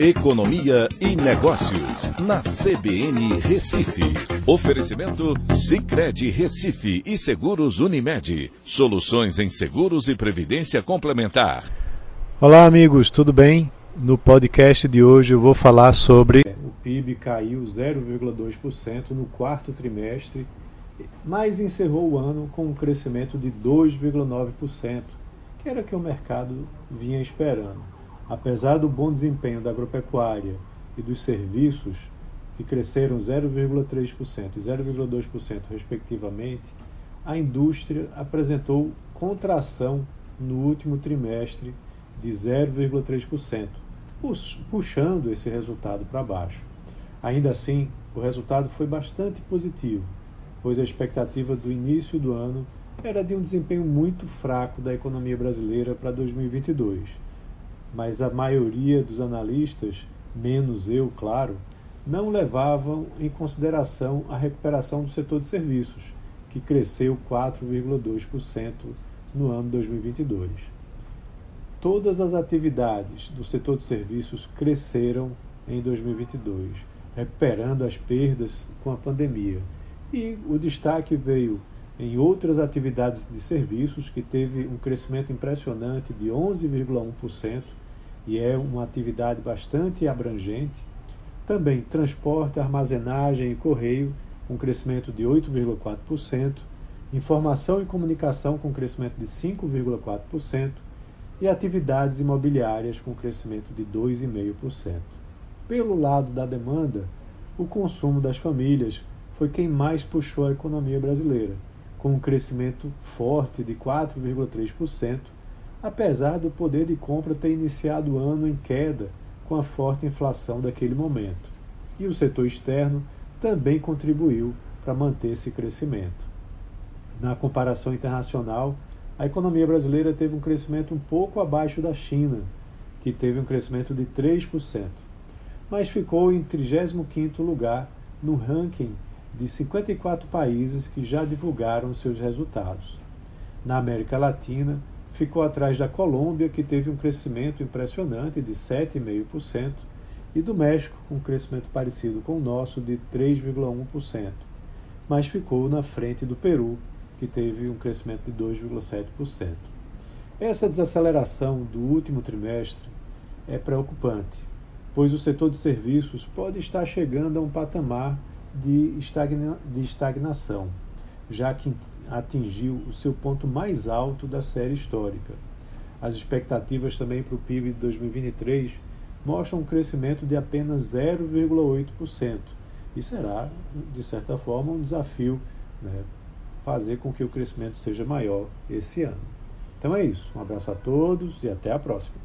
Economia e Negócios, na CBN Recife. Oferecimento Cicred Recife e Seguros Unimed. Soluções em seguros e previdência complementar. Olá, amigos, tudo bem? No podcast de hoje eu vou falar sobre. O PIB caiu 0,2% no quarto trimestre, mas encerrou o ano com um crescimento de 2,9%, que era o que o mercado vinha esperando. Apesar do bom desempenho da agropecuária e dos serviços, que cresceram 0,3% e 0,2% respectivamente, a indústria apresentou contração no último trimestre de 0,3%, puxando esse resultado para baixo. Ainda assim, o resultado foi bastante positivo, pois a expectativa do início do ano era de um desempenho muito fraco da economia brasileira para 2022 mas a maioria dos analistas, menos eu, claro, não levavam em consideração a recuperação do setor de serviços, que cresceu 4,2% no ano 2022. Todas as atividades do setor de serviços cresceram em 2022, recuperando as perdas com a pandemia. E o destaque veio em outras atividades de serviços, que teve um crescimento impressionante de 11,1%, e é uma atividade bastante abrangente. Também transporte, armazenagem e correio, com crescimento de 8,4%, informação e comunicação com crescimento de 5,4% e atividades imobiliárias com crescimento de 2,5%. Pelo lado da demanda, o consumo das famílias foi quem mais puxou a economia brasileira, com um crescimento forte de 4,3%, apesar do poder de compra ter iniciado o ano em queda com a forte inflação daquele momento. E o setor externo também contribuiu para manter esse crescimento. Na comparação internacional, a economia brasileira teve um crescimento um pouco abaixo da China, que teve um crescimento de 3%, mas ficou em 35º lugar no ranking de 54 países que já divulgaram seus resultados. Na América Latina, ficou atrás da Colômbia, que teve um crescimento impressionante de 7,5%, e do México, com um crescimento parecido com o nosso de 3,1%, mas ficou na frente do Peru, que teve um crescimento de 2,7%. Essa desaceleração do último trimestre é preocupante, pois o setor de serviços pode estar chegando a um patamar de, estagna de estagnação, já que atingiu o seu ponto mais alto da série histórica. As expectativas também para o PIB de 2023 mostram um crescimento de apenas 0,8%. E será, de certa forma, um desafio né, fazer com que o crescimento seja maior esse ano. Então é isso. Um abraço a todos e até a próxima.